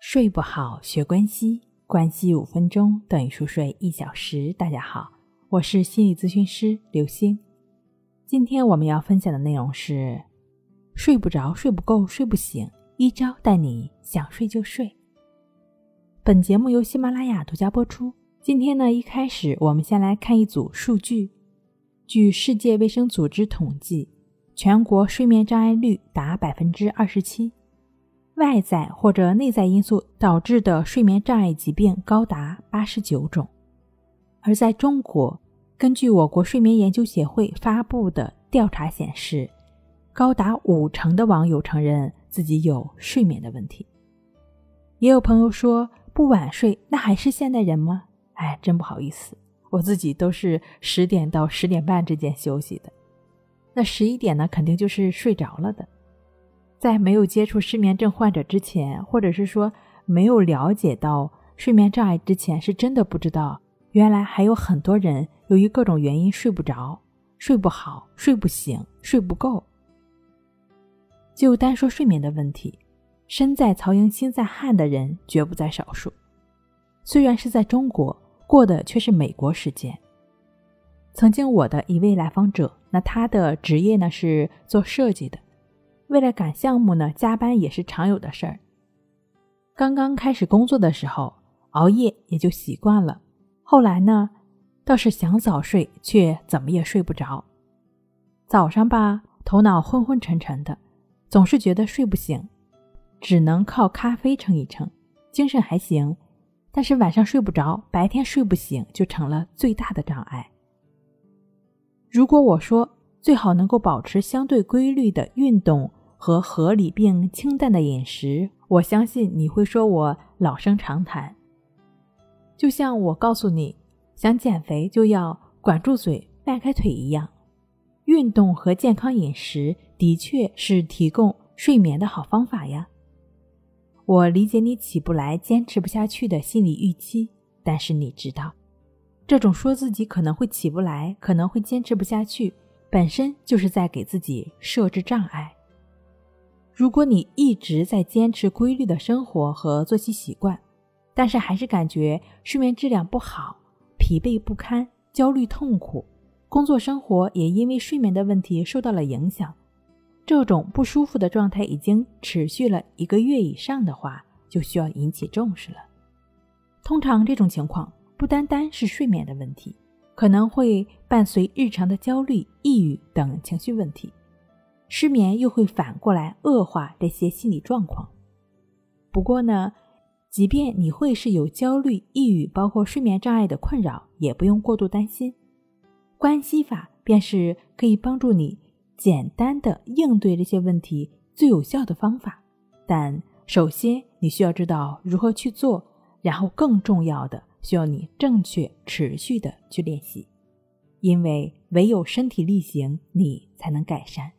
睡不好，学关西，关系五分钟等于熟睡一小时。大家好，我是心理咨询师刘星。今天我们要分享的内容是：睡不着、睡不够、睡不醒，一招带你想睡就睡。本节目由喜马拉雅独家播出。今天呢，一开始我们先来看一组数据。据世界卫生组织统计，全国睡眠障碍率达百分之二十七。外在或者内在因素导致的睡眠障碍疾病高达八十九种，而在中国，根据我国睡眠研究协会发布的调查显示，高达五成的网友承认自己有睡眠的问题。也有朋友说，不晚睡那还是现代人吗？哎，真不好意思，我自己都是十点到十点半之间休息的，那十一点呢，肯定就是睡着了的。在没有接触失眠症患者之前，或者是说没有了解到睡眠障碍之前，是真的不知道，原来还有很多人由于各种原因睡不着、睡不好、睡不醒、睡不够。就单说睡眠的问题，身在曹营心在汉的人绝不在少数。虽然是在中国，过的却是美国时间。曾经我的一位来访者，那他的职业呢是做设计的。为了赶项目呢，加班也是常有的事儿。刚刚开始工作的时候，熬夜也就习惯了。后来呢，倒是想早睡，却怎么也睡不着。早上吧，头脑昏昏沉沉的，总是觉得睡不醒，只能靠咖啡撑一撑，精神还行。但是晚上睡不着，白天睡不醒，就成了最大的障碍。如果我说最好能够保持相对规律的运动。和合理并清淡的饮食，我相信你会说我老生常谈。就像我告诉你，想减肥就要管住嘴、迈开腿一样，运动和健康饮食的确是提供睡眠的好方法呀。我理解你起不来、坚持不下去的心理预期，但是你知道，这种说自己可能会起不来、可能会坚持不下去，本身就是在给自己设置障碍。如果你一直在坚持规律的生活和作息习惯，但是还是感觉睡眠质量不好、疲惫不堪、焦虑痛苦，工作生活也因为睡眠的问题受到了影响，这种不舒服的状态已经持续了一个月以上的话，就需要引起重视了。通常这种情况不单单是睡眠的问题，可能会伴随日常的焦虑、抑郁等情绪问题。失眠又会反过来恶化这些心理状况。不过呢，即便你会是有焦虑、抑郁，包括睡眠障碍的困扰，也不用过度担心。关系法便是可以帮助你简单的应对这些问题最有效的方法。但首先你需要知道如何去做，然后更重要的需要你正确、持续的去练习，因为唯有身体力行，你才能改善。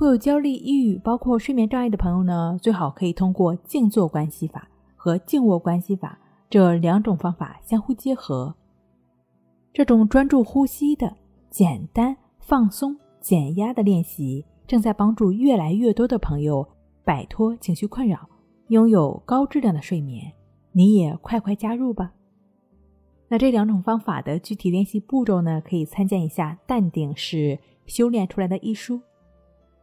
会有焦虑、抑郁，包括睡眠障碍的朋友呢，最好可以通过静坐关系法和静卧关系法这两种方法相互结合。这种专注呼吸的简单、放松、减压的练习，正在帮助越来越多的朋友摆脱情绪困扰，拥有高质量的睡眠。你也快快加入吧！那这两种方法的具体练习步骤呢，可以参见一下《淡定是修炼出来的》一书。